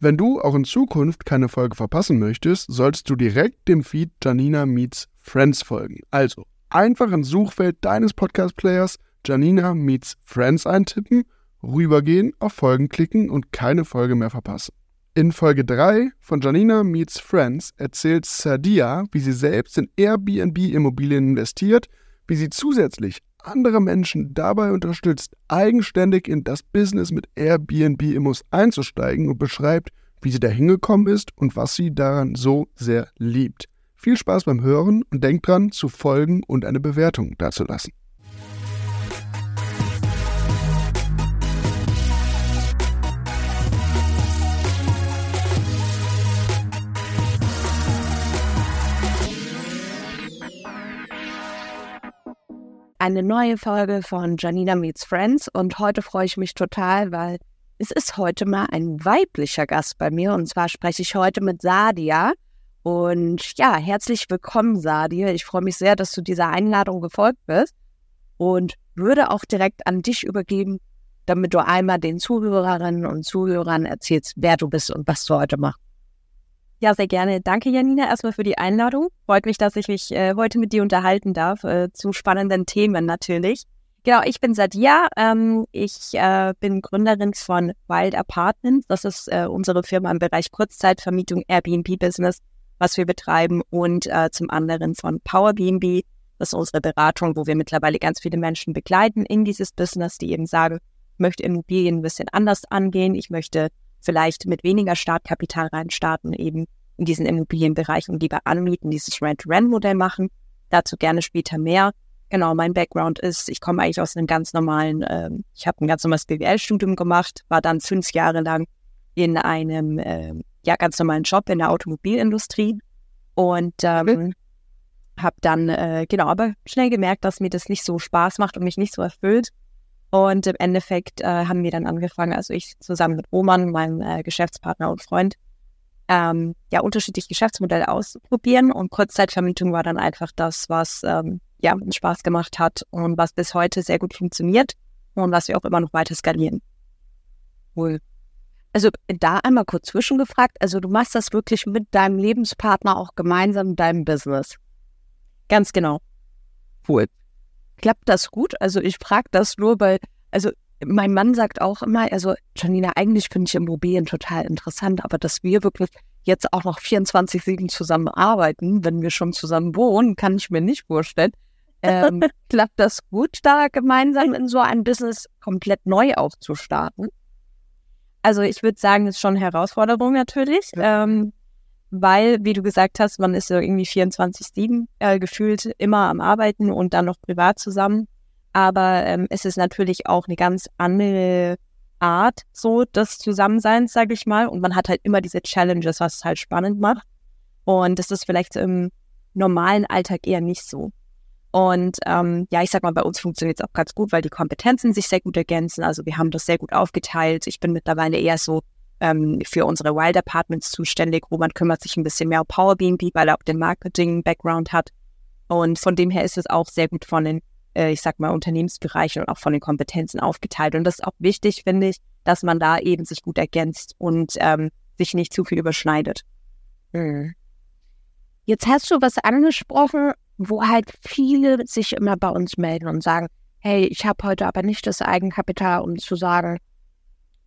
Wenn du auch in Zukunft keine Folge verpassen möchtest, solltest du direkt dem Feed Janina Meets Friends folgen. Also einfach ins Suchfeld deines Podcast-Players Janina Meets Friends eintippen, rübergehen, auf Folgen klicken und keine Folge mehr verpassen. In Folge 3 von Janina Meets Friends erzählt Sadia, wie sie selbst in Airbnb-Immobilien investiert, wie sie zusätzlich andere Menschen dabei unterstützt, eigenständig in das Business mit Airbnb-Immos einzusteigen und beschreibt, wie sie da hingekommen ist und was sie daran so sehr liebt. Viel Spaß beim Hören und denkt dran, zu folgen und eine Bewertung dazulassen. Eine neue Folge von Janina Meets Friends und heute freue ich mich total, weil es ist heute mal ein weiblicher Gast bei mir und zwar spreche ich heute mit Sadia. Und ja, herzlich willkommen, Sadia. Ich freue mich sehr, dass du dieser Einladung gefolgt bist und würde auch direkt an dich übergeben, damit du einmal den Zuhörerinnen und Zuhörern erzählst, wer du bist und was du heute machst. Ja, sehr gerne. Danke, Janina, erstmal für die Einladung. Freut mich, dass ich mich äh, heute mit dir unterhalten darf, äh, zu spannenden Themen natürlich. Genau, ich bin Sadia. Ähm, ich äh, bin Gründerin von Wild Apartments. Das ist äh, unsere Firma im Bereich Kurzzeitvermietung Airbnb-Business, was wir betreiben. Und äh, zum anderen von Power BNB. Das ist unsere Beratung, wo wir mittlerweile ganz viele Menschen begleiten in dieses Business, die eben sagen, ich möchte Immobilien ein bisschen anders angehen. Ich möchte vielleicht mit weniger Startkapital reinstarten, eben in diesen Immobilienbereich und lieber anmieten, dieses Rent-Rent-Modell machen. Dazu gerne später mehr. Genau, mein Background ist, ich komme eigentlich aus einem ganz normalen, äh, ich habe ein ganz normales BWL-Studium gemacht, war dann fünf Jahre lang in einem äh, ja ganz normalen Job in der Automobilindustrie und ähm, habe dann äh, genau, aber schnell gemerkt, dass mir das nicht so Spaß macht und mich nicht so erfüllt und im Endeffekt äh, haben wir dann angefangen, also ich zusammen mit Roman, meinem äh, Geschäftspartner und Freund, ähm, ja, unterschiedliche Geschäftsmodelle auszuprobieren. Und Kurzzeitvermietung war dann einfach das, was ähm, ja Spaß gemacht hat und was bis heute sehr gut funktioniert und was wir auch immer noch weiter skalieren. Cool. Also da einmal kurz zwischengefragt, also du machst das wirklich mit deinem Lebenspartner auch gemeinsam in deinem Business. Ganz genau. Cool. Klappt das gut? Also ich frage das nur, weil, also mein Mann sagt auch immer, also Janina, eigentlich finde ich Immobilien total interessant, aber dass wir wirklich jetzt auch noch 24-7 zusammen arbeiten, wenn wir schon zusammen wohnen, kann ich mir nicht vorstellen. Ähm, klappt das gut, da gemeinsam in so ein Business komplett neu aufzustarten? Also ich würde sagen, es ist schon eine Herausforderung natürlich. Ähm, weil, wie du gesagt hast, man ist so irgendwie 24-7 äh, gefühlt immer am Arbeiten und dann noch privat zusammen. Aber ähm, es ist natürlich auch eine ganz andere Art so des Zusammenseins, sage ich mal. Und man hat halt immer diese Challenges, was es halt spannend macht. Und das ist vielleicht im normalen Alltag eher nicht so. Und ähm, ja, ich sag mal, bei uns funktioniert es auch ganz gut, weil die Kompetenzen sich sehr gut ergänzen. Also wir haben das sehr gut aufgeteilt. Ich bin mittlerweile eher so ähm, für unsere Wild Apartments zuständig. Roman kümmert sich ein bisschen mehr um Power BNB, weil er auch den Marketing-Background hat. Und von dem her ist es auch sehr gut von den, äh, ich sag mal, Unternehmensbereichen und auch von den Kompetenzen aufgeteilt. Und das ist auch wichtig, finde ich, dass man da eben sich gut ergänzt und ähm, sich nicht zu viel überschneidet. Hm. Jetzt hast du was angesprochen, wo halt viele sich immer bei uns melden und sagen, hey, ich habe heute aber nicht das Eigenkapital, um zu sagen,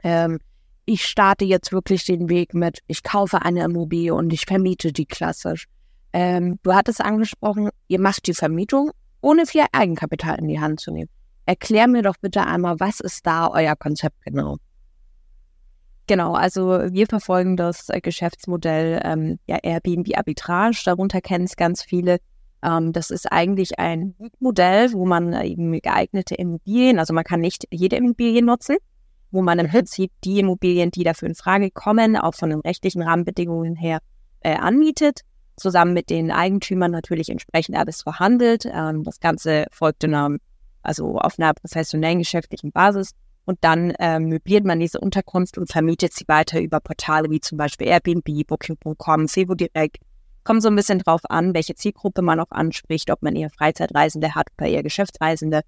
ähm, ich starte jetzt wirklich den Weg mit, ich kaufe eine Immobilie und ich vermiete die klassisch. Ähm, du hattest angesprochen, ihr macht die Vermietung, ohne viel Eigenkapital in die Hand zu nehmen. Erklär mir doch bitte einmal, was ist da euer Konzept genau? Genau, also wir verfolgen das äh, Geschäftsmodell ähm, ja, Airbnb Arbitrage. Darunter kennen es ganz viele. Ähm, das ist eigentlich ein Modell, wo man eben geeignete Immobilien, also man kann nicht jede Immobilie nutzen, wo man im Prinzip die Immobilien, die dafür in Frage kommen, auch von den rechtlichen Rahmenbedingungen her äh, anmietet, zusammen mit den Eigentümern natürlich entsprechend alles verhandelt. Ähm, das Ganze folgt in einer, also auf einer professionellen geschäftlichen Basis. Und dann äh, möbliert man diese Unterkunft und vermietet sie weiter über Portale wie zum Beispiel Airbnb, Booking.com, Sevo Direct. Kommt so ein bisschen drauf an, welche Zielgruppe man auch anspricht, ob man eher Freizeitreisende hat oder eher Geschäftsreisende.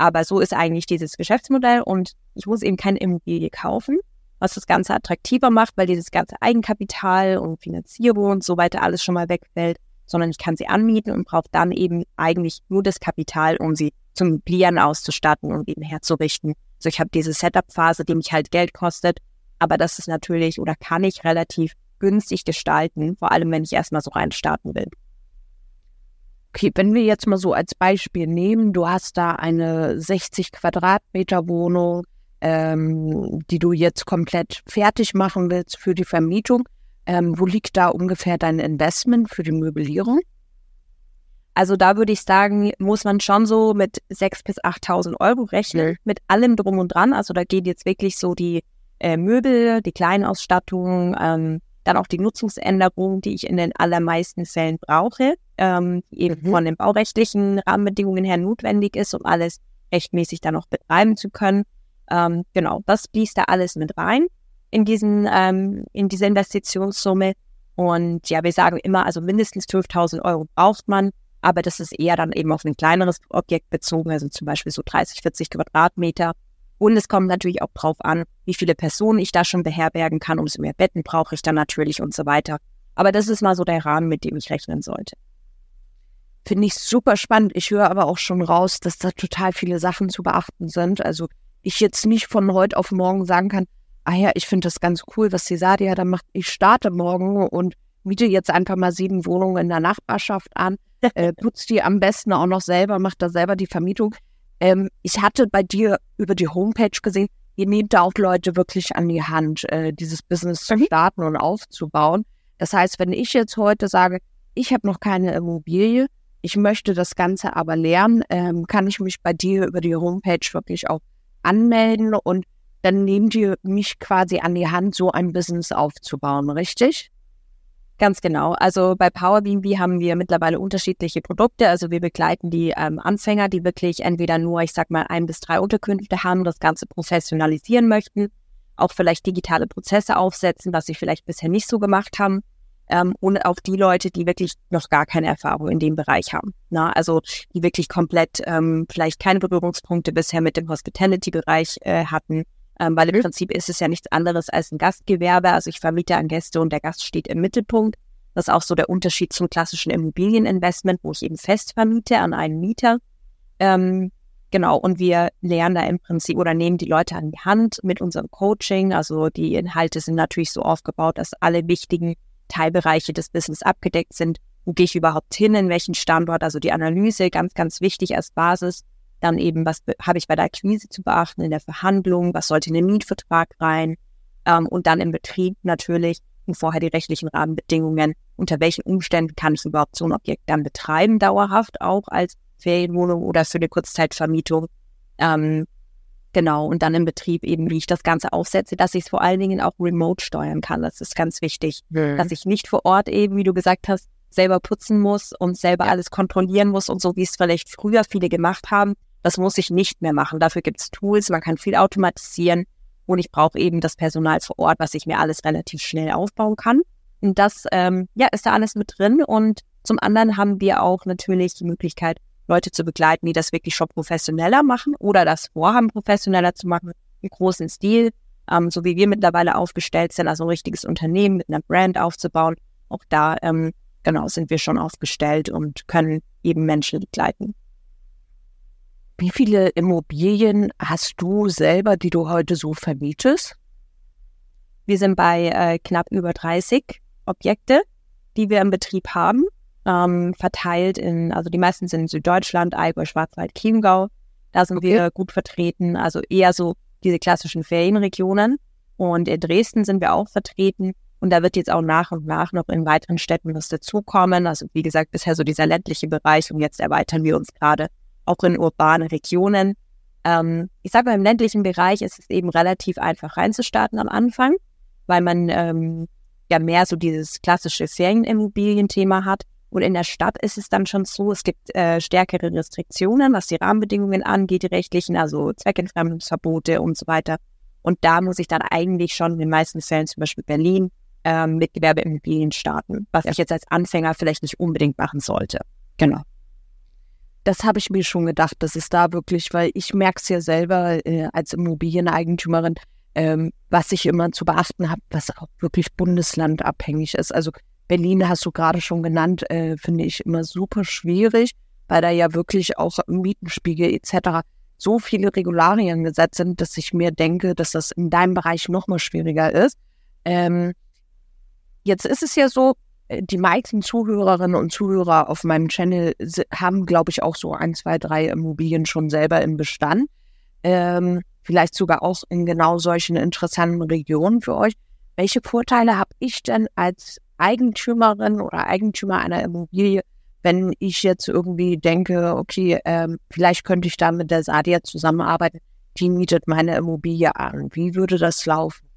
Aber so ist eigentlich dieses Geschäftsmodell und ich muss eben keine Immobilie kaufen, was das Ganze attraktiver macht, weil dieses ganze Eigenkapital und Finanzierung und so weiter alles schon mal wegfällt, sondern ich kann sie anmieten und brauche dann eben eigentlich nur das Kapital, um sie zum Möblieren auszustatten und eben herzurichten. Also ich habe diese Setup-Phase, die mich halt Geld kostet, aber das ist natürlich oder kann ich relativ günstig gestalten, vor allem wenn ich erstmal so rein starten will. Okay, wenn wir jetzt mal so als Beispiel nehmen, du hast da eine 60 Quadratmeter Wohnung, ähm, die du jetzt komplett fertig machen willst für die Vermietung. Ähm, wo liegt da ungefähr dein Investment für die Möblierung? Also da würde ich sagen, muss man schon so mit 6.000 bis 8.000 Euro rechnen, mit allem drum und dran. Also da geht jetzt wirklich so die äh, Möbel, die Kleinausstattung, ähm, dann auch die Nutzungsänderungen, die ich in den allermeisten Fällen brauche, ähm, die eben mhm. von den baurechtlichen Rahmenbedingungen her notwendig ist, um alles rechtmäßig dann auch betreiben zu können. Ähm, genau, das fließt da alles mit rein in diesen, ähm, in diese Investitionssumme. Und ja, wir sagen immer, also mindestens 12.000 Euro braucht man, aber das ist eher dann eben auf ein kleineres Objekt bezogen, also zum Beispiel so 30, 40 Quadratmeter. Und es kommt natürlich auch drauf an, wie viele Personen ich da schon beherbergen kann. Umso mehr Betten brauche ich dann natürlich und so weiter. Aber das ist mal so der Rahmen, mit dem ich rechnen sollte. Finde ich super spannend. Ich höre aber auch schon raus, dass da total viele Sachen zu beachten sind. Also ich jetzt nicht von heute auf morgen sagen kann, ah ja, ich finde das ganz cool, was die Sadia da macht. Ich starte morgen und miete jetzt einfach mal sieben Wohnungen in der Nachbarschaft an, äh, putzt die am besten auch noch selber, macht da selber die Vermietung. Ähm, ich hatte bei dir über die Homepage gesehen, ihr nehmt da auch Leute wirklich an die Hand, äh, dieses Business zu mhm. starten und aufzubauen. Das heißt, wenn ich jetzt heute sage, ich habe noch keine Immobilie, ich möchte das Ganze aber lernen, ähm, kann ich mich bei dir über die Homepage wirklich auch anmelden und dann nehmt ihr mich quasi an die Hand, so ein Business aufzubauen, richtig? Ganz genau. Also bei Power BNB haben wir mittlerweile unterschiedliche Produkte. Also wir begleiten die ähm, Anfänger, die wirklich entweder nur, ich sag mal, ein bis drei Unterkünfte haben, das Ganze professionalisieren möchten, auch vielleicht digitale Prozesse aufsetzen, was sie vielleicht bisher nicht so gemacht haben ähm, und auch die Leute, die wirklich noch gar keine Erfahrung in dem Bereich haben. Na, also die wirklich komplett ähm, vielleicht keine Berührungspunkte bisher mit dem Hospitality-Bereich äh, hatten, ähm, weil im. Prinzip ist es ja nichts anderes als ein Gastgewerbe. Also ich vermiete an Gäste und der Gast steht im Mittelpunkt. Das ist auch so der Unterschied zum klassischen Immobilieninvestment, wo ich eben fest vermiete an einen Mieter. Ähm, Genau, und wir lernen da im Prinzip oder nehmen die Leute an die Hand mit unserem Coaching. Also die Inhalte sind natürlich so aufgebaut, dass alle wichtigen Teilbereiche des Business abgedeckt sind. Wo gehe ich überhaupt hin, in welchen Standort? Also die Analyse, ganz, ganz wichtig als Basis. Dann eben, was habe ich bei der Akquise zu beachten, in der Verhandlung? Was sollte in den Mietvertrag rein? Ähm, und dann im Betrieb natürlich und vorher die rechtlichen Rahmenbedingungen. Unter welchen Umständen kann ich überhaupt so ein Objekt dann betreiben, dauerhaft auch als Ferienwohnung oder für eine Kurzzeitvermietung? Ähm, Genau, und dann im Betrieb eben, wie ich das Ganze aufsetze, dass ich es vor allen Dingen auch remote steuern kann. Das ist ganz wichtig, mhm. dass ich nicht vor Ort eben, wie du gesagt hast, selber putzen muss und selber ja. alles kontrollieren muss und so, wie es vielleicht früher viele gemacht haben. Das muss ich nicht mehr machen. Dafür gibt es Tools, man kann viel automatisieren und ich brauche eben das Personal vor Ort, was ich mir alles relativ schnell aufbauen kann. Und das ähm, ja, ist da alles mit drin. Und zum anderen haben wir auch natürlich die Möglichkeit, Leute zu begleiten, die das wirklich schon professioneller machen oder das vorhaben, professioneller zu machen, im großen Stil, ähm, so wie wir mittlerweile aufgestellt sind, also ein richtiges Unternehmen mit einer Brand aufzubauen. Auch da, ähm, genau, sind wir schon aufgestellt und können eben Menschen begleiten. Wie viele Immobilien hast du selber, die du heute so vermietest? Wir sind bei äh, knapp über 30 Objekte, die wir im Betrieb haben ähm, verteilt in, also die meisten sind in Süddeutschland, Allgäu, Schwarzwald, Chiemgau. Da sind okay. wir gut vertreten, also eher so diese klassischen Ferienregionen. Und in Dresden sind wir auch vertreten. Und da wird jetzt auch nach und nach noch in weiteren Städten was dazukommen. Also wie gesagt, bisher so dieser ländliche Bereich und jetzt erweitern wir uns gerade auch in urbane Regionen. Ähm, ich sage mal, im ländlichen Bereich ist es eben relativ einfach reinzustarten am Anfang, weil man ähm, ja mehr so dieses klassische Ferienimmobilienthema hat. Und in der Stadt ist es dann schon so, es gibt äh, stärkere Restriktionen, was die Rahmenbedingungen angeht, die rechtlichen, also Zweckentfremdungsverbote und so weiter. Und da muss ich dann eigentlich schon in den meisten Fällen, zum Beispiel Berlin, ähm, mit Gewerbeimmobilien starten, was ja. ich jetzt als Anfänger vielleicht nicht unbedingt machen sollte. Genau. Das habe ich mir schon gedacht, dass es da wirklich, weil ich merke es ja selber äh, als Immobilieneigentümerin, ähm, was ich immer zu beachten habe, was auch wirklich bundeslandabhängig ist. Also Berlin hast du gerade schon genannt, äh, finde ich immer super schwierig, weil da ja wirklich auch Mietenspiegel etc. so viele Regularien gesetzt sind, dass ich mir denke, dass das in deinem Bereich noch mal schwieriger ist. Ähm, jetzt ist es ja so, die meisten Zuhörerinnen und Zuhörer auf meinem Channel haben, glaube ich, auch so ein, zwei, drei Immobilien schon selber im Bestand. Ähm, vielleicht sogar auch in genau solchen interessanten Regionen für euch. Welche Vorteile habe ich denn als Eigentümerin oder Eigentümer einer Immobilie, wenn ich jetzt irgendwie denke, okay, ähm, vielleicht könnte ich da mit der Sadia zusammenarbeiten, die mietet meine Immobilie an. Wie würde das laufen?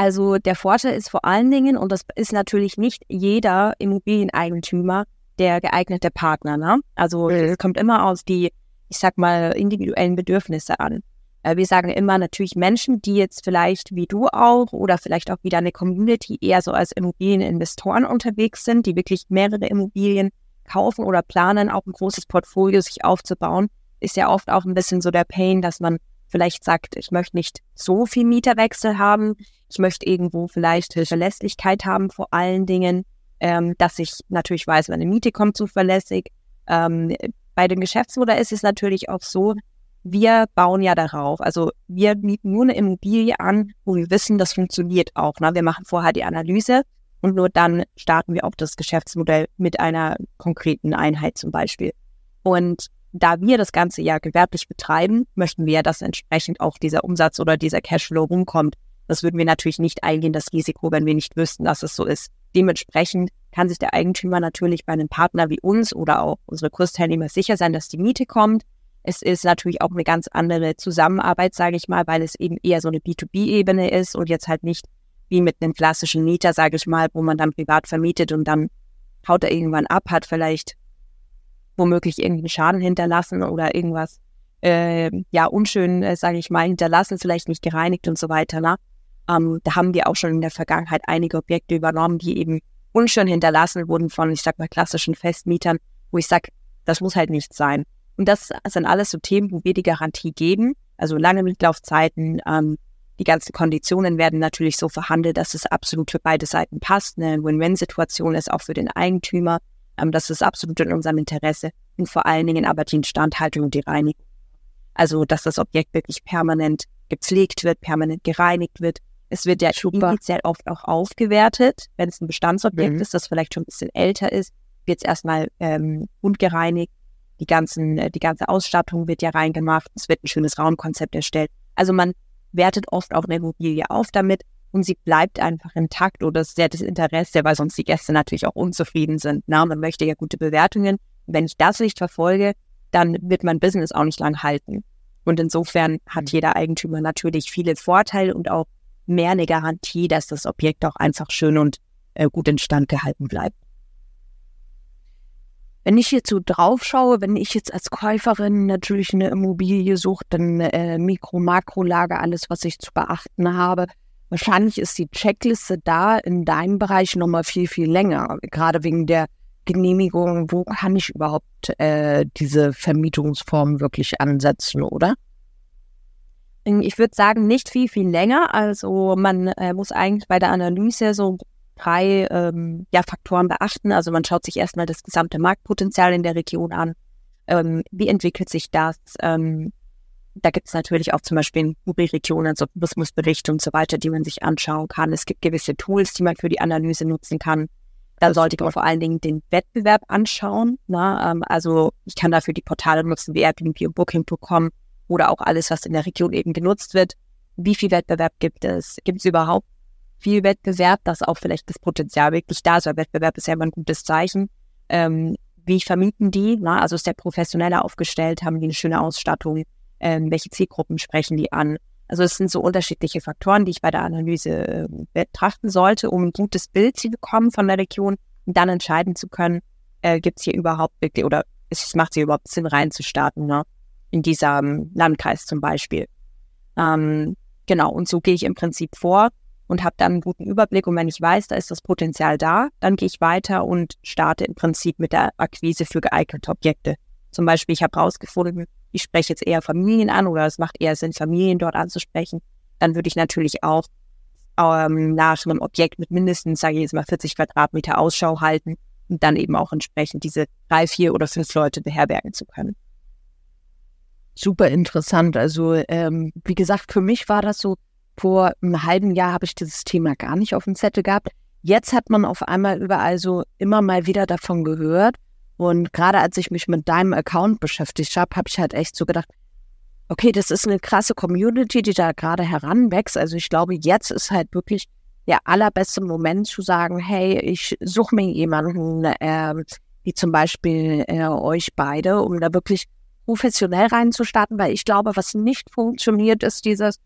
Also der Vorteil ist vor allen Dingen, und das ist natürlich nicht jeder Immobilieneigentümer der geeignete Partner. Ne? Also es kommt immer aus die, ich sag mal, individuellen Bedürfnisse an. Äh, wir sagen immer natürlich Menschen, die jetzt vielleicht wie du auch oder vielleicht auch wieder eine Community eher so als Immobilieninvestoren unterwegs sind, die wirklich mehrere Immobilien kaufen oder planen, auch ein großes Portfolio sich aufzubauen, ist ja oft auch ein bisschen so der Pain, dass man vielleicht sagt, ich möchte nicht so viel Mieterwechsel haben, ich möchte irgendwo vielleicht Verlässlichkeit haben vor allen Dingen, ähm, dass ich natürlich weiß, meine Miete kommt zuverlässig. Ähm, bei dem Geschäftsmodell ist es natürlich auch so, wir bauen ja darauf. Also wir mieten nur eine Immobilie an, wo wir wissen, das funktioniert auch. Ne? Wir machen vorher die Analyse und nur dann starten wir auch das Geschäftsmodell mit einer konkreten Einheit zum Beispiel. Und da wir das ganze ja gewerblich betreiben, möchten wir, dass entsprechend auch dieser Umsatz oder dieser Cashflow rumkommt. Das würden wir natürlich nicht eingehen, das Risiko, wenn wir nicht wüssten, dass es so ist. Dementsprechend kann sich der Eigentümer natürlich bei einem Partner wie uns oder auch unsere Kursteilnehmer sicher sein, dass die Miete kommt. Es ist natürlich auch eine ganz andere Zusammenarbeit, sage ich mal, weil es eben eher so eine B2B-Ebene ist und jetzt halt nicht wie mit einem klassischen Mieter, sage ich mal, wo man dann privat vermietet und dann haut er irgendwann ab, hat vielleicht womöglich irgendeinen Schaden hinterlassen oder irgendwas äh, ja unschön, äh, sage ich mal, hinterlassen, vielleicht nicht gereinigt und so weiter. Ne? Ähm, da haben wir auch schon in der Vergangenheit einige Objekte übernommen, die eben unschön hinterlassen wurden von, ich sag mal, klassischen Festmietern, wo ich sag, das muss halt nicht sein. Und das sind alles so Themen, wo wir die Garantie geben, also lange Mietlaufzeiten, ähm, die ganzen Konditionen werden natürlich so verhandelt, dass es absolut für beide Seiten passt. Eine Win-Win-Situation ist auch für den Eigentümer. Ähm, das ist absolut in unserem Interesse und vor allen Dingen aber die Instandhaltung und die Reinigung. Also, dass das Objekt wirklich permanent gepflegt wird, permanent gereinigt wird. Es wird ja initial oft auch aufgewertet, wenn es ein Bestandsobjekt mhm. ist, das vielleicht schon ein bisschen älter ist, wird es erstmal ähm, gereinigt. Die, ganzen, äh, die ganze Ausstattung wird ja reingemacht. Es wird ein schönes Raumkonzept erstellt. Also man wertet oft auch eine Immobilie auf damit und sie bleibt einfach intakt oder ist ja das Interesse, weil sonst die Gäste natürlich auch unzufrieden sind. Na, man möchte ja gute Bewertungen. wenn ich das nicht verfolge, dann wird mein Business auch nicht lang halten. Und insofern hat mhm. jeder Eigentümer natürlich viele Vorteile und auch mehr eine Garantie, dass das Objekt auch einfach schön und äh, gut instand gehalten bleibt. Wenn ich jetzt so drauf schaue, wenn ich jetzt als Käuferin natürlich eine Immobilie suche, dann äh, Mikro-, Makrolage, alles, was ich zu beachten habe, wahrscheinlich ist die Checkliste da in deinem Bereich nochmal viel, viel länger, gerade wegen der Genehmigung. Wo kann ich überhaupt äh, diese Vermietungsform wirklich ansetzen, oder? Ich würde sagen, nicht viel, viel länger. Also man äh, muss eigentlich bei der Analyse so drei ähm, ja, Faktoren beachten. Also man schaut sich erstmal das gesamte Marktpotenzial in der Region an. Ähm, wie entwickelt sich das? Ähm, da gibt es natürlich auch zum Beispiel in UBI-Regionen so Tourismusberichte und so weiter, die man sich anschauen kann. Es gibt gewisse Tools, die man für die Analyse nutzen kann. Da sollte man vor allen Dingen den Wettbewerb anschauen. Na, ähm, also ich kann dafür die Portale nutzen wie Airbnb und Booking.com oder auch alles, was in der Region eben genutzt wird. Wie viel Wettbewerb gibt es? Gibt es überhaupt viel Wettbewerb, dass auch vielleicht das Potenzial wirklich da ist? Weil Wettbewerb ist ja immer ein gutes Zeichen. Ähm, wie vermieten die? Na, also ist der professioneller aufgestellt? Haben die eine schöne Ausstattung? Ähm, welche Zielgruppen sprechen die an? Also es sind so unterschiedliche Faktoren, die ich bei der Analyse äh, betrachten sollte, um ein gutes Bild zu bekommen von der Region und dann entscheiden zu können, äh, gibt es hier überhaupt wirklich oder es macht hier überhaupt Sinn reinzustarten. Ne? in diesem Landkreis zum Beispiel. Ähm, genau, und so gehe ich im Prinzip vor und habe dann einen guten Überblick. Und wenn ich weiß, da ist das Potenzial da, dann gehe ich weiter und starte im Prinzip mit der Akquise für geeignete Objekte. Zum Beispiel, ich habe rausgefunden, ich spreche jetzt eher Familien an oder es macht eher Sinn, Familien dort anzusprechen. dann würde ich natürlich auch ähm, nach einem Objekt mit mindestens, sage ich jetzt mal, 40 Quadratmeter Ausschau halten und dann eben auch entsprechend diese drei, vier oder fünf Leute beherbergen zu können. Super interessant. Also ähm, wie gesagt, für mich war das so, vor einem halben Jahr habe ich dieses Thema gar nicht auf dem Zettel gehabt. Jetzt hat man auf einmal überall so immer mal wieder davon gehört. Und gerade als ich mich mit deinem Account beschäftigt habe, habe ich halt echt so gedacht, okay, das ist eine krasse Community, die da gerade heranwächst. Also ich glaube, jetzt ist halt wirklich der allerbeste Moment zu sagen, hey, ich suche mir jemanden, äh, wie zum Beispiel äh, euch beide, um da wirklich professionell reinzustarten, weil ich glaube, was nicht funktioniert, ist dieses,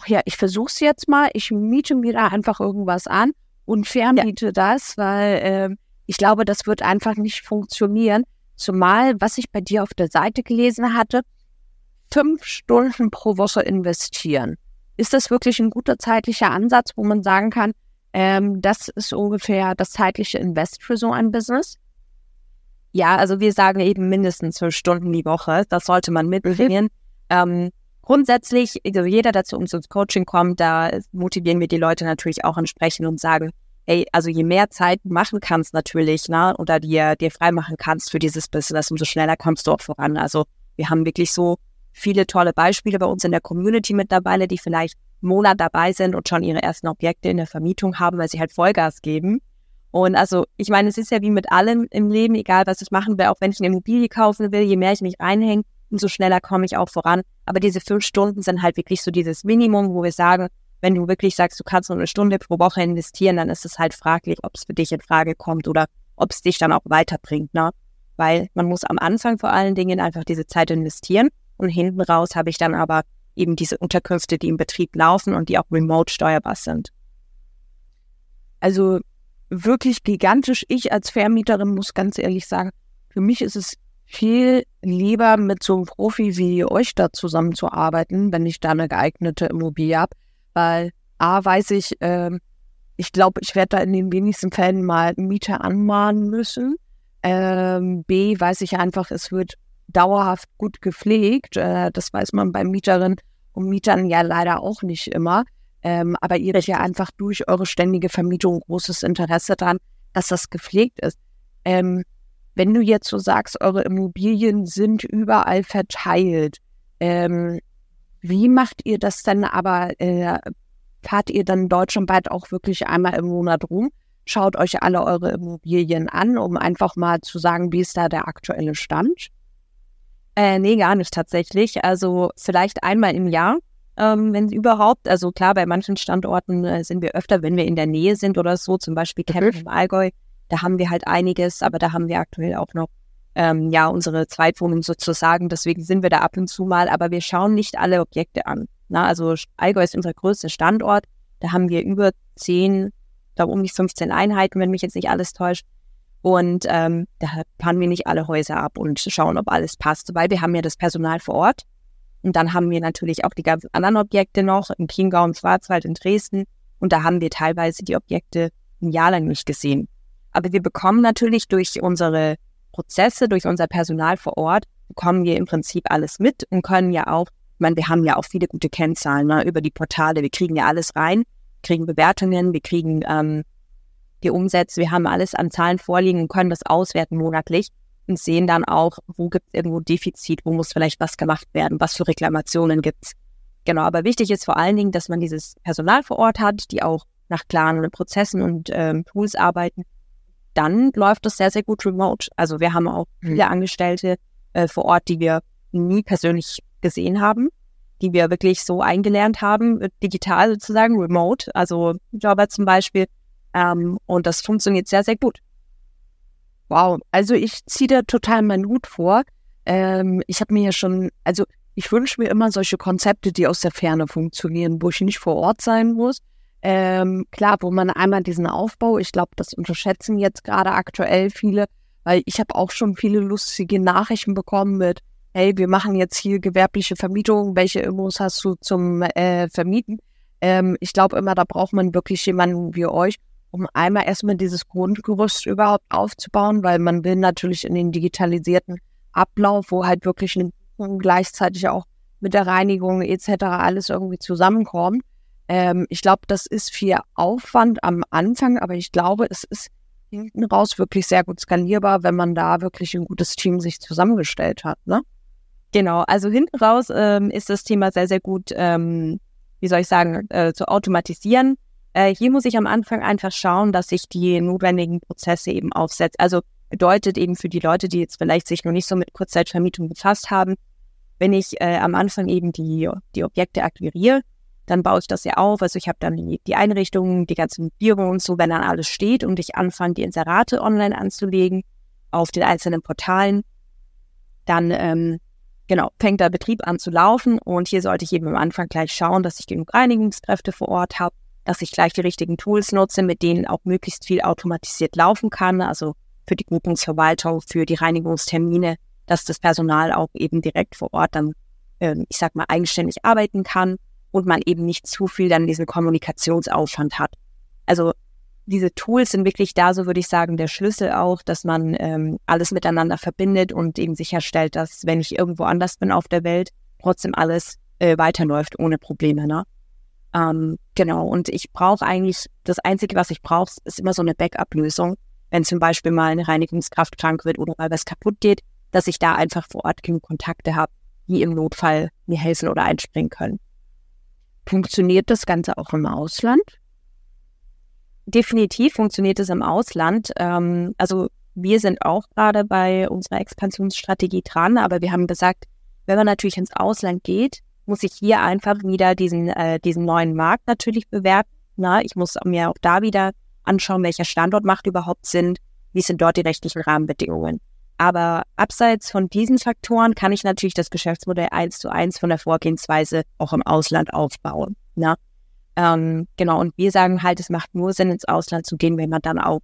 ach ja, ich versuche es jetzt mal, ich miete mir da einfach irgendwas an und vermiete ja. das, weil äh, ich glaube, das wird einfach nicht funktionieren. Zumal, was ich bei dir auf der Seite gelesen hatte, fünf Stunden pro Woche investieren. Ist das wirklich ein guter zeitlicher Ansatz, wo man sagen kann, ähm, das ist ungefähr das zeitliche Invest für so ein Business? Ja, also wir sagen eben mindestens zwölf Stunden die Woche. Das sollte man mitbringen. Mhm. Ähm, grundsätzlich, also jeder, der zu uns ins Coaching kommt, da motivieren wir die Leute natürlich auch entsprechend und sagen, ey, also je mehr Zeit du machen kannst natürlich, ne, oder dir, dir frei machen kannst für dieses Business, umso schneller kommst du auch voran. Also wir haben wirklich so viele tolle Beispiele bei uns in der Community mittlerweile, die vielleicht einen Monat dabei sind und schon ihre ersten Objekte in der Vermietung haben, weil sie halt Vollgas geben. Und also, ich meine, es ist ja wie mit allem im Leben, egal was ich machen will, auch wenn ich eine Immobilie kaufen will, je mehr ich mich reinhänge, umso schneller komme ich auch voran. Aber diese fünf Stunden sind halt wirklich so dieses Minimum, wo wir sagen, wenn du wirklich sagst, du kannst nur eine Stunde pro Woche investieren, dann ist es halt fraglich, ob es für dich in Frage kommt oder ob es dich dann auch weiterbringt, ne? Weil man muss am Anfang vor allen Dingen einfach diese Zeit investieren und hinten raus habe ich dann aber eben diese Unterkünfte, die im Betrieb laufen und die auch remote steuerbar sind. Also wirklich gigantisch. Ich als Vermieterin muss ganz ehrlich sagen, für mich ist es viel lieber mit so einem Profi wie euch da zusammenzuarbeiten, wenn ich da eine geeignete Immobilie habe, weil A weiß ich, äh, ich glaube, ich werde da in den wenigsten Fällen mal Mieter anmahnen müssen. Ähm, B weiß ich einfach, es wird dauerhaft gut gepflegt. Äh, das weiß man bei Mieterinnen und Mietern ja leider auch nicht immer. Ähm, aber ihr habt ja einfach durch eure ständige Vermietung großes Interesse daran, dass das gepflegt ist. Ähm, wenn du jetzt so sagst, eure Immobilien sind überall verteilt, ähm, wie macht ihr das denn aber? Äh, fahrt ihr dann deutschlandweit auch wirklich einmal im Monat rum? Schaut euch alle eure Immobilien an, um einfach mal zu sagen, wie ist da der aktuelle Stand? Äh, nee, gar nicht tatsächlich. Also vielleicht einmal im Jahr ähm, wenn überhaupt. Also klar, bei manchen Standorten äh, sind wir öfter, wenn wir in der Nähe sind oder so, zum Beispiel Camp im Allgäu, da haben wir halt einiges, aber da haben wir aktuell auch noch ähm, ja unsere Zweitwohnung sozusagen. Deswegen sind wir da ab und zu mal, aber wir schauen nicht alle Objekte an. Na, also Allgäu ist unser größter Standort. Da haben wir über zehn, da um die 15 Einheiten, wenn mich jetzt nicht alles täuscht. Und ähm, da fahren wir nicht alle Häuser ab und schauen, ob alles passt, weil wir haben ja das Personal vor Ort. Und dann haben wir natürlich auch die ganzen anderen Objekte noch in Chiemgau, im Schwarzwald, in Dresden. Und da haben wir teilweise die Objekte ein Jahr lang nicht gesehen. Aber wir bekommen natürlich durch unsere Prozesse, durch unser Personal vor Ort, bekommen wir im Prinzip alles mit und können ja auch, ich meine, wir haben ja auch viele gute Kennzahlen ne, über die Portale. Wir kriegen ja alles rein, kriegen Bewertungen, wir kriegen ähm, die Umsätze, wir haben alles an Zahlen vorliegen und können das auswerten monatlich und sehen dann auch, wo gibt es irgendwo Defizit, wo muss vielleicht was gemacht werden, was für Reklamationen gibt es. Genau, aber wichtig ist vor allen Dingen, dass man dieses Personal vor Ort hat, die auch nach klaren Prozessen und ähm, Tools arbeiten. Dann läuft das sehr, sehr gut remote. Also wir haben auch mhm. viele Angestellte äh, vor Ort, die wir nie persönlich gesehen haben, die wir wirklich so eingelernt haben, äh, digital sozusagen, remote, also Jobber zum Beispiel. Ähm, und das funktioniert sehr, sehr gut. Wow, also ich ziehe da total meinen Hut vor. Ähm, ich habe mir ja schon, also ich wünsche mir immer solche Konzepte, die aus der Ferne funktionieren, wo ich nicht vor Ort sein muss. Ähm, klar, wo man einmal diesen Aufbau, ich glaube, das unterschätzen jetzt gerade aktuell viele, weil ich habe auch schon viele lustige Nachrichten bekommen mit, hey, wir machen jetzt hier gewerbliche Vermietung, welche Immos hast du zum äh, Vermieten? Ähm, ich glaube immer, da braucht man wirklich jemanden wie euch, um einmal erstmal dieses Grundgerüst überhaupt aufzubauen, weil man will natürlich in den digitalisierten Ablauf, wo halt wirklich eine gleichzeitig auch mit der Reinigung etc. alles irgendwie zusammenkommt. Ähm, ich glaube, das ist viel Aufwand am Anfang, aber ich glaube, es ist hinten raus wirklich sehr gut skalierbar, wenn man da wirklich ein gutes Team sich zusammengestellt hat, ne? Genau, also hinten raus ähm, ist das Thema sehr, sehr gut, ähm, wie soll ich sagen, äh, zu automatisieren. Äh, hier muss ich am Anfang einfach schauen, dass ich die notwendigen Prozesse eben aufsetze. Also bedeutet eben für die Leute, die jetzt vielleicht sich noch nicht so mit Kurzzeitvermietung befasst haben, wenn ich äh, am Anfang eben die, die Objekte akquiriere, dann baue ich das ja auf. Also ich habe dann die, die Einrichtungen, die ganzen Möblierung und so, wenn dann alles steht und ich anfange, die Inserate online anzulegen auf den einzelnen Portalen, dann ähm, genau, fängt der Betrieb an zu laufen. Und hier sollte ich eben am Anfang gleich schauen, dass ich genug Reinigungskräfte vor Ort habe, dass ich gleich die richtigen Tools nutze, mit denen auch möglichst viel automatisiert laufen kann, also für die Buchungsverwaltung, für die Reinigungstermine, dass das Personal auch eben direkt vor Ort dann, ähm, ich sag mal, eigenständig arbeiten kann und man eben nicht zu viel dann diesen Kommunikationsaufwand hat. Also diese Tools sind wirklich da, so würde ich sagen, der Schlüssel auch, dass man ähm, alles miteinander verbindet und eben sicherstellt, dass wenn ich irgendwo anders bin auf der Welt, trotzdem alles äh, weiterläuft ohne Probleme. Ne? Ähm, genau, und ich brauche eigentlich, das Einzige, was ich brauche, ist immer so eine Backup-Lösung. Wenn zum Beispiel mal eine Reinigungskraft krank wird oder mal was kaputt geht, dass ich da einfach vor Ort genug Kontakte habe, die im Notfall mir helfen oder einspringen können. Funktioniert das Ganze auch im Ausland? Definitiv funktioniert es im Ausland. Ähm, also wir sind auch gerade bei unserer Expansionsstrategie dran, aber wir haben gesagt, wenn man natürlich ins Ausland geht, muss ich hier einfach wieder diesen, äh, diesen neuen Markt natürlich bewerten. Na, ich muss mir auch da wieder anschauen, welcher Standort macht überhaupt Sinn, wie sind dort die rechtlichen Rahmenbedingungen. Aber abseits von diesen Faktoren kann ich natürlich das Geschäftsmodell eins zu eins von der Vorgehensweise auch im Ausland aufbauen. Na? Ähm, genau, und wir sagen halt, es macht nur Sinn, ins Ausland zu gehen, wenn man dann auch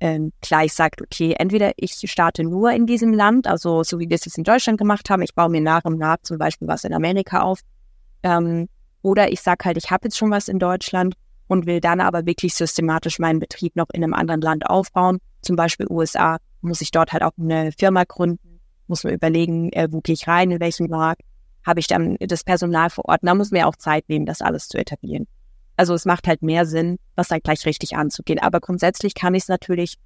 ähm, gleich sagt, okay, entweder ich starte nur in diesem Land, also so wie wir es jetzt in Deutschland gemacht haben, ich baue mir nach und nach zum Beispiel was in Amerika auf, ähm, oder ich sage halt, ich habe jetzt schon was in Deutschland und will dann aber wirklich systematisch meinen Betrieb noch in einem anderen Land aufbauen, zum Beispiel USA, muss ich dort halt auch eine Firma gründen, muss mir überlegen, äh, wo gehe ich rein, in welchen Markt, habe ich dann das Personal vor Ort, da muss mir auch Zeit nehmen, das alles zu etablieren. Also es macht halt mehr Sinn, das dann gleich richtig anzugehen. Aber grundsätzlich kann ich es natürlich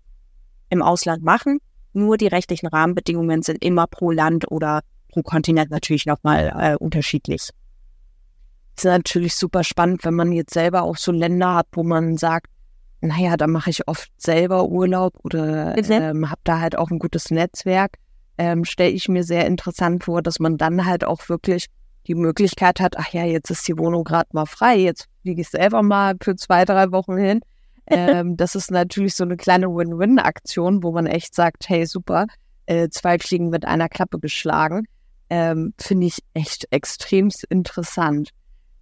im Ausland machen. Nur die rechtlichen Rahmenbedingungen sind immer pro Land oder pro Kontinent natürlich nochmal äh, unterschiedlich. Das ist natürlich super spannend, wenn man jetzt selber auch so Länder hat, wo man sagt, naja, da mache ich oft selber Urlaub oder ähm, habe da halt auch ein gutes Netzwerk. Ähm, Stelle ich mir sehr interessant vor, dass man dann halt auch wirklich die Möglichkeit hat, ach ja, jetzt ist die Wohnung gerade mal frei, jetzt fliege ich selber mal für zwei, drei Wochen hin. Ähm, das ist natürlich so eine kleine Win-Win-Aktion, wo man echt sagt, hey, super, äh, zwei Fliegen mit einer Klappe geschlagen. Ähm, Finde ich echt extrem interessant.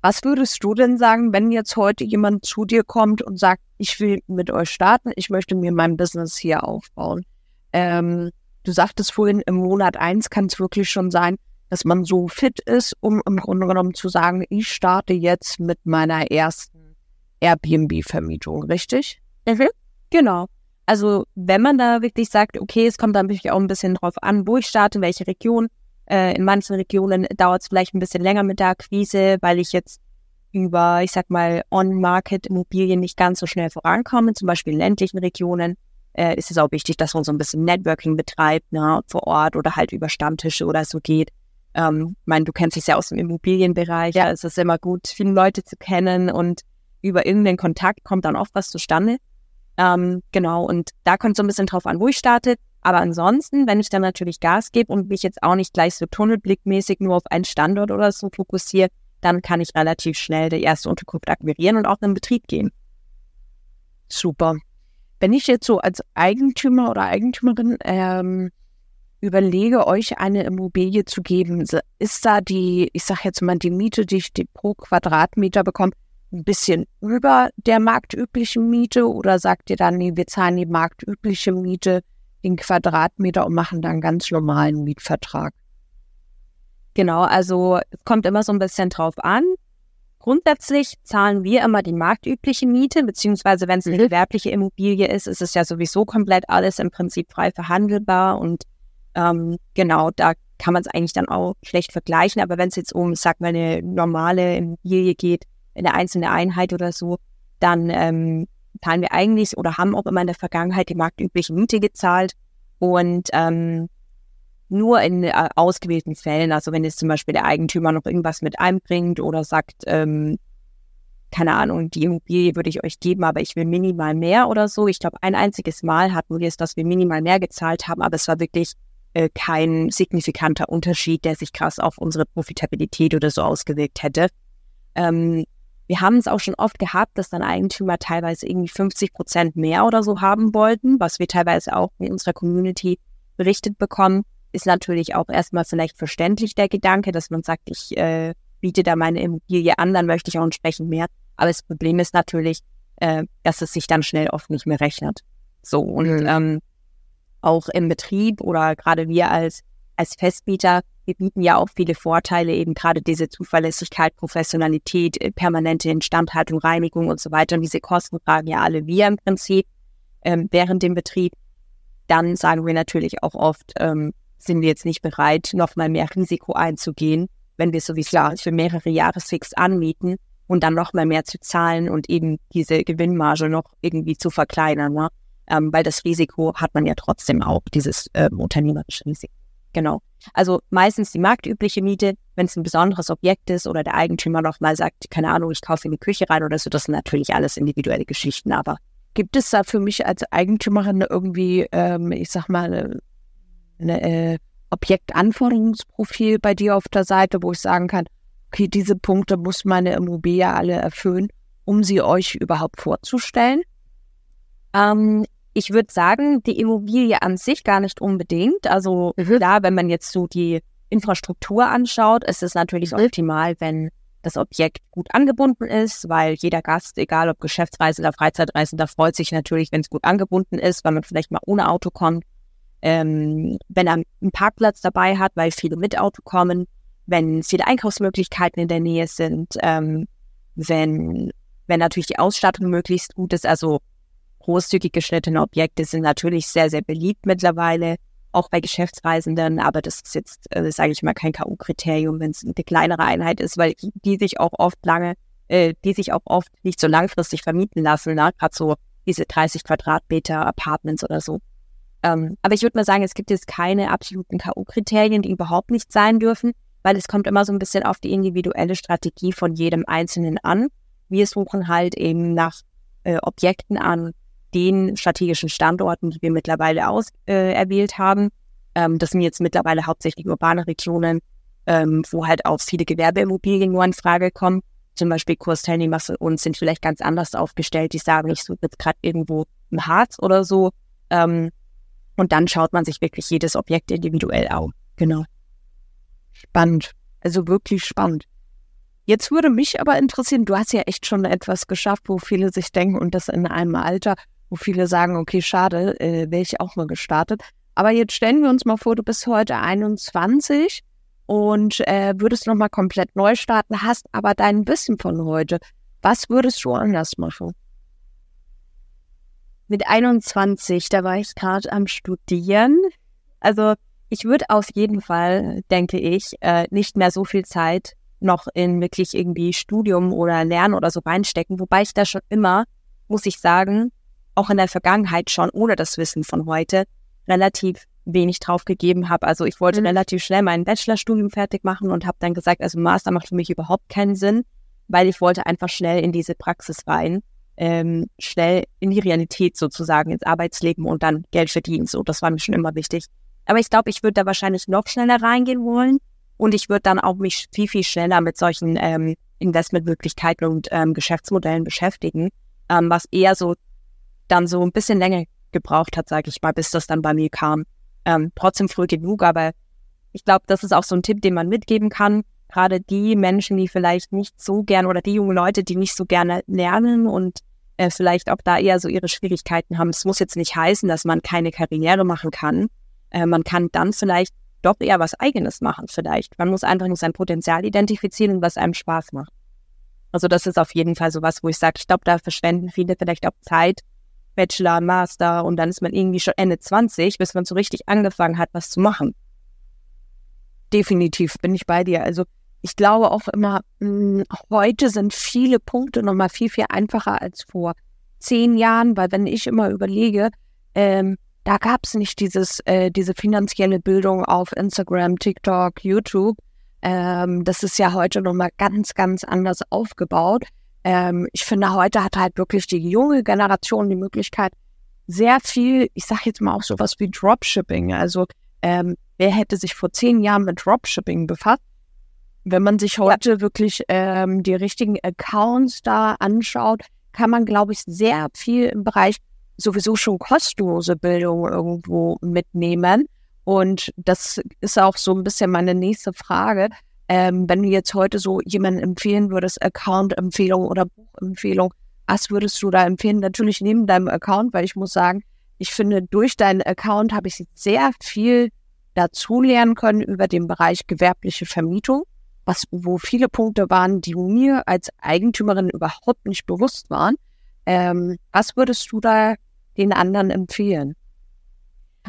Was würdest du denn sagen, wenn jetzt heute jemand zu dir kommt und sagt, ich will mit euch starten, ich möchte mir mein Business hier aufbauen? Ähm, du sagtest vorhin, im Monat eins kann es wirklich schon sein, dass man so fit ist, um im Grunde genommen zu sagen, ich starte jetzt mit meiner ersten Airbnb-Vermietung, richtig? Mhm. Genau. Also wenn man da wirklich sagt, okay, es kommt dann wirklich auch ein bisschen drauf an, wo ich starte, welche Region. Äh, in manchen Regionen dauert es vielleicht ein bisschen länger mit der Akquise, weil ich jetzt über, ich sag mal, On-Market-Immobilien nicht ganz so schnell vorankomme. Zum Beispiel in ländlichen Regionen äh, ist es auch wichtig, dass man so ein bisschen Networking betreibt, ne, vor Ort oder halt über Stammtische oder so geht. Ähm, ich meine, du kennst dich ja aus dem Immobilienbereich. Ja. Es ist immer gut, viele Leute zu kennen und über irgendeinen Kontakt kommt dann oft was zustande. Ähm, genau, und da kommt so ein bisschen drauf an, wo ich starte. Aber ansonsten, wenn ich dann natürlich Gas gebe und mich jetzt auch nicht gleich so tunnelblickmäßig nur auf einen Standort oder so fokussiere, dann kann ich relativ schnell die erste Unterkunft akquirieren und auch in den Betrieb gehen. Super. Wenn ich jetzt so als Eigentümer oder Eigentümerin ähm, überlege, euch eine Immobilie zu geben, ist da die, ich sage jetzt mal, die Miete, die ich pro Quadratmeter bekomme, ein bisschen über der marktüblichen Miete oder sagt ihr dann, nee, wir zahlen die marktübliche Miete in Quadratmeter und machen dann einen ganz normalen Mietvertrag? Genau, also es kommt immer so ein bisschen drauf an. Grundsätzlich zahlen wir immer die marktübliche Miete, beziehungsweise wenn es eine mhm. gewerbliche Immobilie ist, ist es ja sowieso komplett alles im Prinzip frei verhandelbar und ähm, genau, da kann man es eigentlich dann auch schlecht vergleichen. Aber wenn es jetzt um, sag mal, eine normale Immobilie geht, eine einzelne Einheit oder so, dann ähm, zahlen wir eigentlich oder haben auch immer in der Vergangenheit die marktübliche Miete gezahlt und ähm, nur in äh, ausgewählten Fällen, also wenn jetzt zum Beispiel der Eigentümer noch irgendwas mit einbringt oder sagt, ähm, keine Ahnung, die Immobilie würde ich euch geben, aber ich will minimal mehr oder so. Ich glaube, ein einziges Mal hatten wir es, dass wir minimal mehr gezahlt haben, aber es war wirklich äh, kein signifikanter Unterschied, der sich krass auf unsere Profitabilität oder so ausgewirkt hätte. Ähm, wir haben es auch schon oft gehabt, dass dann Eigentümer teilweise irgendwie 50 Prozent mehr oder so haben wollten, was wir teilweise auch in unserer Community berichtet bekommen. Ist natürlich auch erstmal vielleicht verständlich der Gedanke, dass man sagt, ich äh, biete da meine Immobilie an, dann möchte ich auch entsprechend mehr. Aber das Problem ist natürlich, äh, dass es sich dann schnell oft nicht mehr rechnet. So und mhm. ähm, auch im Betrieb oder gerade wir als als Festmieter, wir bieten ja auch viele Vorteile, eben gerade diese Zuverlässigkeit, Professionalität, äh, permanente Instandhaltung, Reinigung und so weiter. Und diese Kosten tragen ja alle wir im Prinzip ähm, während dem Betrieb. Dann sagen wir natürlich auch oft, ähm, sind wir jetzt nicht bereit, nochmal mehr Risiko einzugehen, wenn wir sowieso für mehrere Jahre fix anmieten und dann nochmal mehr zu zahlen und eben diese Gewinnmarge noch irgendwie zu verkleinern. Ne? Ähm, weil das Risiko hat man ja trotzdem auch, dieses äh, unternehmerische Risiko. Genau. Also meistens die marktübliche Miete, wenn es ein besonderes Objekt ist oder der Eigentümer nochmal sagt, keine Ahnung, ich kaufe eine Küche rein oder so, das sind natürlich alles individuelle Geschichten, aber gibt es da für mich als Eigentümerin irgendwie, ähm, ich sag mal, eine, eine äh, Objektanforderungsprofil bei dir auf der Seite, wo ich sagen kann, okay, diese Punkte muss meine Immobilie alle erfüllen, um sie euch überhaupt vorzustellen? Ähm, ich würde sagen, die Immobilie an sich gar nicht unbedingt. Also mhm. klar, wenn man jetzt so die Infrastruktur anschaut, ist es natürlich mhm. optimal, wenn das Objekt gut angebunden ist, weil jeder Gast, egal ob Geschäftsreisender, Freizeitreisender, freut sich natürlich, wenn es gut angebunden ist, weil man vielleicht mal ohne Auto kommt. Ähm, wenn er einen Parkplatz dabei hat, weil viele mit Auto kommen, wenn viele Einkaufsmöglichkeiten in der Nähe sind, ähm, wenn, wenn natürlich die Ausstattung möglichst gut ist. Also großzügig geschnittene Objekte sind natürlich sehr, sehr beliebt mittlerweile, auch bei Geschäftsreisenden, aber das ist jetzt, äh, sage ich mal, kein K.O.-Kriterium, wenn es eine kleinere Einheit ist, weil die sich auch oft lange, äh, die sich auch oft nicht so langfristig vermieten lassen, ne? gerade so diese 30 Quadratmeter Apartments oder so. Ähm, aber ich würde mal sagen, es gibt jetzt keine absoluten K.O.-Kriterien, die überhaupt nicht sein dürfen weil es kommt immer so ein bisschen auf die individuelle Strategie von jedem Einzelnen an. Wir suchen halt eben nach äh, Objekten an den strategischen Standorten, die wir mittlerweile auserwählt äh, haben. Ähm, das sind jetzt mittlerweile hauptsächlich urbane Regionen, ähm, wo halt auch viele Gewerbeimmobilien nur in Frage kommen. Zum Beispiel Kursteilnehmer von uns sind vielleicht ganz anders aufgestellt. Die sagen, ich suche jetzt gerade irgendwo im Harz oder so. Ähm, und dann schaut man sich wirklich jedes Objekt individuell auf. Genau. Spannend. Also wirklich spannend. Jetzt würde mich aber interessieren, du hast ja echt schon etwas geschafft, wo viele sich denken, und das in einem Alter, wo viele sagen, okay, schade, äh, wäre ich auch mal gestartet. Aber jetzt stellen wir uns mal vor, du bist heute 21 und äh, würdest nochmal komplett neu starten, hast aber dein Wissen von heute. Was würdest du anders machen? Mit 21, da war ich gerade am Studieren. Also ich würde auf jeden Fall, denke ich, äh, nicht mehr so viel Zeit noch in wirklich irgendwie Studium oder Lernen oder so reinstecken, wobei ich da schon immer, muss ich sagen, auch in der Vergangenheit schon ohne das Wissen von heute relativ wenig drauf gegeben habe. Also ich wollte mhm. relativ schnell mein Bachelorstudium fertig machen und habe dann gesagt, also Master macht für mich überhaupt keinen Sinn, weil ich wollte einfach schnell in diese Praxis rein, ähm, schnell in die Realität sozusagen, ins Arbeitsleben und dann Geld verdienen. So, das war mir schon immer wichtig. Aber ich glaube, ich würde da wahrscheinlich noch schneller reingehen wollen und ich würde dann auch mich viel, viel schneller mit solchen ähm, Investmentmöglichkeiten und ähm, Geschäftsmodellen beschäftigen, ähm, was eher so dann so ein bisschen länger gebraucht hat, sage ich mal, bis das dann bei mir kam. Ähm, trotzdem früh genug, aber ich glaube, das ist auch so ein Tipp, den man mitgeben kann. Gerade die Menschen, die vielleicht nicht so gern oder die jungen Leute, die nicht so gerne lernen und äh, vielleicht auch da eher so ihre Schwierigkeiten haben. Es muss jetzt nicht heißen, dass man keine Karriere machen kann, äh, man kann dann vielleicht doch eher was Eigenes machen vielleicht. Man muss einfach nur sein Potenzial identifizieren was einem Spaß macht. Also das ist auf jeden Fall sowas, wo ich sage, ich glaube, da verschwenden viele vielleicht auch Zeit, Bachelor, Master und dann ist man irgendwie schon Ende 20, bis man so richtig angefangen hat, was zu machen. Definitiv bin ich bei dir. Also ich glaube auch immer, mh, hm, heute sind viele Punkte nochmal viel, viel einfacher als vor zehn Jahren, weil wenn ich immer überlege, ähm, da gab es nicht dieses, äh, diese finanzielle Bildung auf Instagram, TikTok, YouTube. Ähm, das ist ja heute nochmal ganz, ganz anders aufgebaut. Ähm, ich finde, heute hat halt wirklich die junge Generation die Möglichkeit, sehr viel, ich sage jetzt mal auch sowas wie Dropshipping. Also ähm, wer hätte sich vor zehn Jahren mit Dropshipping befasst? Wenn man sich heute ja. wirklich ähm, die richtigen Accounts da anschaut, kann man, glaube ich, sehr viel im Bereich sowieso schon kostenlose Bildung irgendwo mitnehmen. Und das ist auch so ein bisschen meine nächste Frage. Ähm, wenn du jetzt heute so jemanden empfehlen würdest, Account-Empfehlung oder Buchempfehlung, was würdest du da empfehlen? Natürlich neben deinem Account, weil ich muss sagen, ich finde, durch deinen Account habe ich sehr viel dazulernen können über den Bereich gewerbliche Vermietung was, wo viele Punkte waren, die mir als Eigentümerin überhaupt nicht bewusst waren. Ähm, was würdest du da den anderen empfehlen?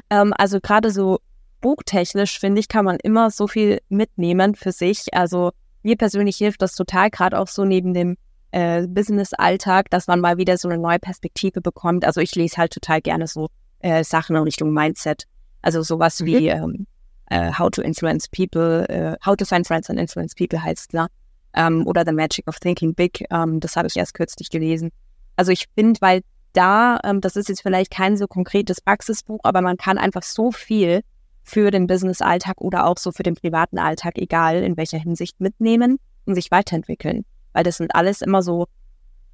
Ähm, also gerade so buchtechnisch, finde ich, kann man immer so viel mitnehmen für sich. Also mir persönlich hilft das total, gerade auch so neben dem äh, Business-Alltag, dass man mal wieder so eine neue Perspektive bekommt. Also ich lese halt total gerne so äh, Sachen in Richtung Mindset. Also sowas mhm. wie ähm, äh, How to Influence People, äh, How to Find Friends and Influence People heißt klar. Ähm, oder The Magic of Thinking Big, ähm, das habe ich erst kürzlich gelesen. Also ich finde, weil da, ähm, das ist jetzt vielleicht kein so konkretes Praxisbuch, aber man kann einfach so viel für den Business-Alltag oder auch so für den privaten Alltag, egal in welcher Hinsicht, mitnehmen und sich weiterentwickeln. Weil das sind alles immer so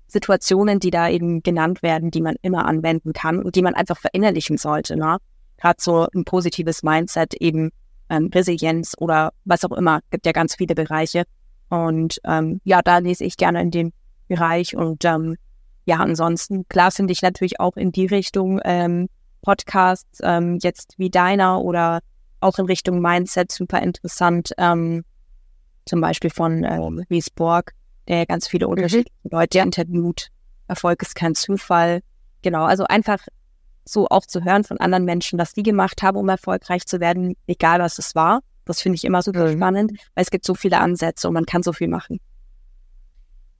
Situationen, die da eben genannt werden, die man immer anwenden kann und die man einfach verinnerlichen sollte. Ne? Gerade so ein positives Mindset eben ähm, Resilienz oder was auch immer. Gibt ja ganz viele Bereiche. Und ähm, ja, da lese ich gerne in dem Bereich. Und ähm, ja, ansonsten, klar finde ich natürlich auch in die Richtung ähm, Podcasts, ähm, jetzt wie deiner oder auch in Richtung Mindset super interessant. Ähm, zum Beispiel von äh, Louise Borg, der ganz viele mhm. unterschiedliche Leute interviewt. Erfolg ist kein Zufall. Genau, also einfach so auch zu hören von anderen Menschen, was die gemacht haben, um erfolgreich zu werden, egal was es war. Das finde ich immer super mhm. spannend, weil es gibt so viele Ansätze und man kann so viel machen.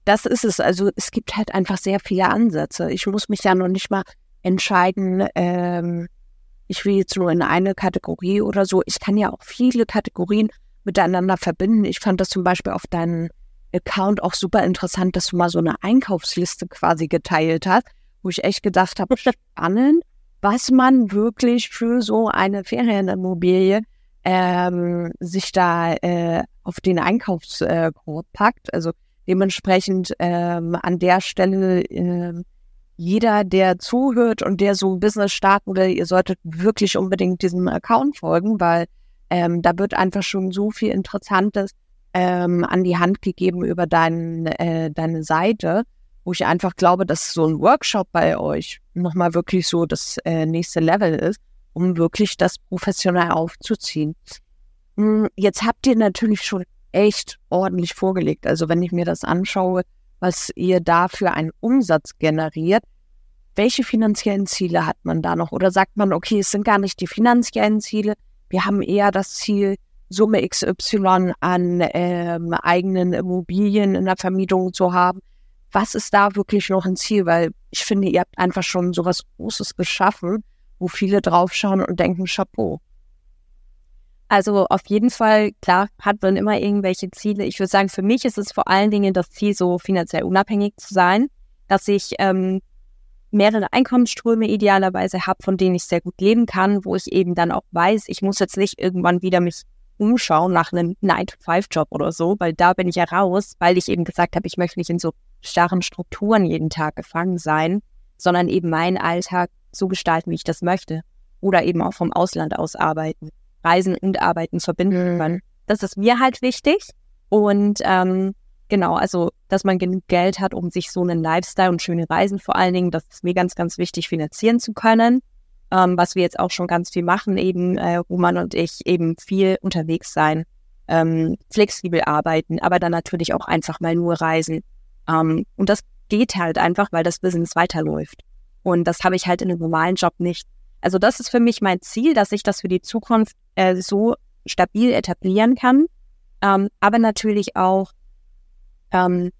Das ist es. Also es gibt halt einfach sehr viele Ansätze. Ich muss mich ja noch nicht mal entscheiden, ähm, ich will jetzt nur in eine Kategorie oder so. Ich kann ja auch viele Kategorien miteinander verbinden. Ich fand das zum Beispiel auf deinem Account auch super interessant, dass du mal so eine Einkaufsliste quasi geteilt hast, wo ich echt gedacht habe, spannend, was man wirklich für so eine Ferienimmobilie ähm, sich da äh, auf den Einkaufskorb packt. Also dementsprechend ähm, an der Stelle äh, jeder, der zuhört und der so ein Business starten will, ihr solltet wirklich unbedingt diesem Account folgen, weil ähm, da wird einfach schon so viel Interessantes ähm, an die Hand gegeben über dein, äh, deine Seite wo ich einfach glaube, dass so ein Workshop bei euch nochmal wirklich so das äh, nächste Level ist, um wirklich das professionell aufzuziehen. Hm, jetzt habt ihr natürlich schon echt ordentlich vorgelegt. Also wenn ich mir das anschaue, was ihr da für einen Umsatz generiert, welche finanziellen Ziele hat man da noch? Oder sagt man, okay, es sind gar nicht die finanziellen Ziele, wir haben eher das Ziel, Summe XY an ähm, eigenen Immobilien in der Vermietung zu haben was ist da wirklich noch ein Ziel? Weil ich finde, ihr habt einfach schon so was Großes geschaffen, wo viele draufschauen und denken, Chapeau. Also auf jeden Fall, klar, hat man immer irgendwelche Ziele. Ich würde sagen, für mich ist es vor allen Dingen das Ziel, so finanziell unabhängig zu sein, dass ich ähm, mehrere Einkommensströme idealerweise habe, von denen ich sehr gut leben kann, wo ich eben dann auch weiß, ich muss jetzt nicht irgendwann wieder mich umschauen nach einem 9-to-5-Job oder so, weil da bin ich ja raus, weil ich eben gesagt habe, ich möchte nicht in so starren Strukturen jeden Tag gefangen sein, sondern eben meinen Alltag so gestalten, wie ich das möchte. Oder eben auch vom Ausland aus arbeiten, Reisen und Arbeiten verbinden mhm. können. Das ist mir halt wichtig. Und ähm, genau, also, dass man genug Geld hat, um sich so einen Lifestyle und schöne Reisen vor allen Dingen, das ist mir ganz, ganz wichtig, finanzieren zu können. Ähm, was wir jetzt auch schon ganz viel machen, eben äh, Roman und ich, eben viel unterwegs sein, ähm, flexibel arbeiten, aber dann natürlich auch einfach mal nur reisen. Ähm, und das geht halt einfach, weil das Business weiterläuft. Und das habe ich halt in einem normalen Job nicht. Also das ist für mich mein Ziel, dass ich das für die Zukunft äh, so stabil etablieren kann, Ähm, aber natürlich auch, ähm,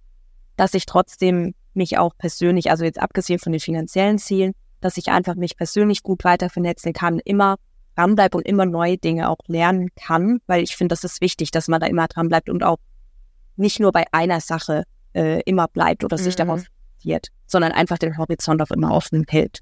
dass ich trotzdem mich auch persönlich, also jetzt abgesehen von den finanziellen Zielen, dass ich einfach mich persönlich gut weiter vernetzen kann, immer dranbleibe und immer neue Dinge auch lernen kann, weil ich finde, das ist wichtig, dass man da immer dran bleibt und auch nicht nur bei einer Sache äh, immer bleibt oder mhm. sich darauf fokussiert, sondern einfach den Horizont auch immer offen hält.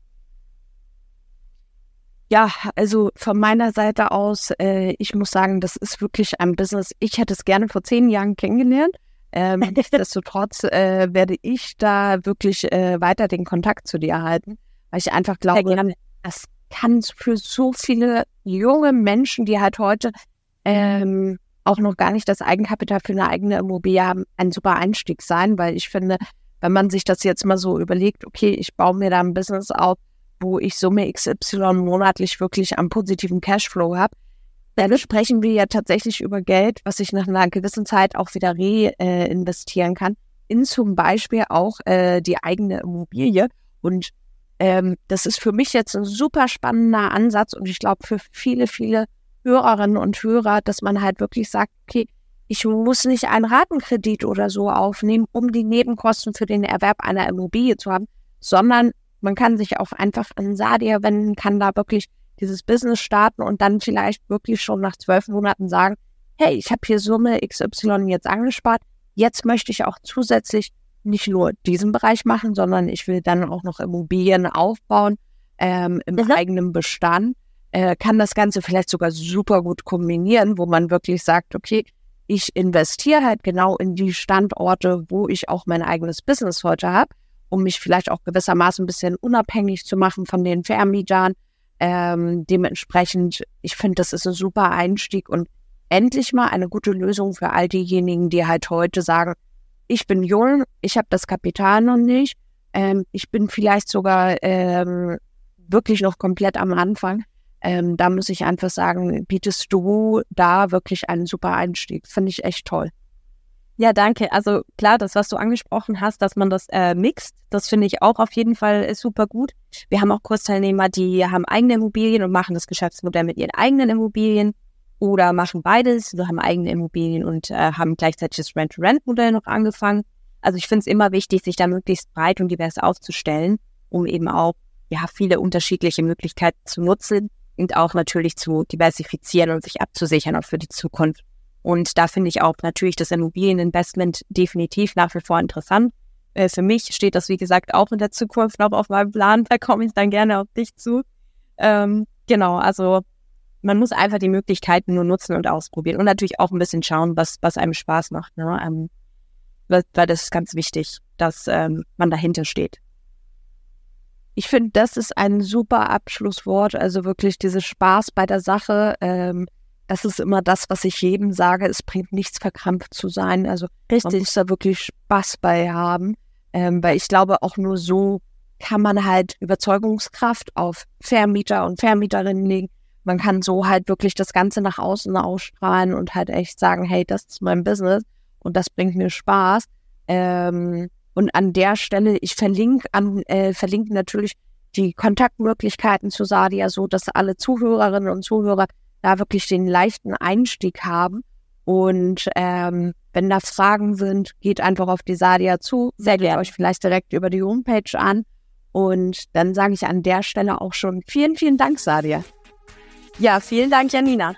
Ja, also von meiner Seite aus, äh, ich muss sagen, das ist wirklich ein Business. Ich hätte es gerne vor zehn Jahren kennengelernt. Ähm, nichtsdestotrotz äh, werde ich da wirklich äh, weiter den Kontakt zu dir halten, weil ich einfach glaube, das kann für so viele junge Menschen, die halt heute ähm, auch noch gar nicht das Eigenkapital für eine eigene Immobilie haben, ein super Einstieg sein, weil ich finde, wenn man sich das jetzt mal so überlegt, okay, ich baue mir da ein Business auf, wo ich Summe XY monatlich wirklich am positiven Cashflow habe, dann sprechen wir ja tatsächlich über Geld, was ich nach einer gewissen Zeit auch wieder reinvestieren äh, kann, in zum Beispiel auch äh, die eigene Immobilie. Und ähm, das ist für mich jetzt ein super spannender Ansatz und ich glaube für viele, viele Hörerinnen und Hörer, dass man halt wirklich sagt, okay, ich muss nicht einen Ratenkredit oder so aufnehmen, um die Nebenkosten für den Erwerb einer Immobilie zu haben, sondern man kann sich auch einfach an Sadia wenden, kann da wirklich dieses Business starten und dann vielleicht wirklich schon nach zwölf Monaten sagen, hey, ich habe hier Summe XY jetzt angespart, jetzt möchte ich auch zusätzlich nicht nur diesen Bereich machen, sondern ich will dann auch noch Immobilien aufbauen ähm, im mhm. eigenen Bestand. Äh, kann das Ganze vielleicht sogar super gut kombinieren, wo man wirklich sagt, okay, ich investiere halt genau in die Standorte, wo ich auch mein eigenes Business heute habe, um mich vielleicht auch gewissermaßen ein bisschen unabhängig zu machen von den Vermietern. Ähm, dementsprechend, ich finde, das ist ein super Einstieg und endlich mal eine gute Lösung für all diejenigen, die halt heute sagen, ich bin jung, ich habe das Kapital noch nicht, ähm, ich bin vielleicht sogar ähm, wirklich noch komplett am Anfang. Ähm, da muss ich einfach sagen, bietest du da wirklich einen super Einstieg. Finde ich echt toll. Ja, danke. Also klar, das, was du angesprochen hast, dass man das äh, mixt, das finde ich auch auf jeden Fall äh, super gut. Wir haben auch Kursteilnehmer, die haben eigene Immobilien und machen das Geschäftsmodell mit ihren eigenen Immobilien oder machen beides, wir haben eigene Immobilien und äh, haben gleichzeitig das Rent-to-Rent-Modell noch angefangen. Also ich finde es immer wichtig, sich da möglichst breit und divers aufzustellen, um eben auch ja viele unterschiedliche Möglichkeiten zu nutzen und auch natürlich zu diversifizieren und sich abzusichern auch für die Zukunft. Und da finde ich auch natürlich das Immobilieninvestment definitiv nach wie vor interessant. Äh, für mich steht das, wie gesagt, auch in der Zukunft noch auf meinem Plan. Da komme ich dann gerne auf dich zu. Ähm, genau, also man muss einfach die Möglichkeiten nur nutzen und ausprobieren und natürlich auch ein bisschen schauen, was, was einem Spaß macht. Ne? Ähm, weil, das ist ganz wichtig, dass ähm, man dahinter steht. Ich finde, das ist ein super Abschlusswort. Also wirklich dieses Spaß bei der Sache. Ähm, das ist immer das, was ich jedem sage. Es bringt nichts, verkrampft zu sein. Also Richtig. man muss da wirklich Spaß bei haben. Ähm, weil ich glaube, auch nur so kann man halt Überzeugungskraft auf Vermieter und Vermieterinnen legen man kann so halt wirklich das Ganze nach außen ausstrahlen und halt echt sagen, hey, das ist mein Business und das bringt mir Spaß. Ähm, und an der Stelle, ich verlinke an, äh, verlinke natürlich die Kontaktmöglichkeiten zu Sadia, so dass alle Zuhörerinnen und Zuhörer da wirklich den leichten Einstieg haben. Und ähm, wenn da Fragen sind, geht einfach auf die Sadia zu, meldet euch vielleicht direkt über die Homepage an. Und dann sage ich an der Stelle auch schon vielen, vielen Dank, Sadia. Ja, vielen Dank, Janina.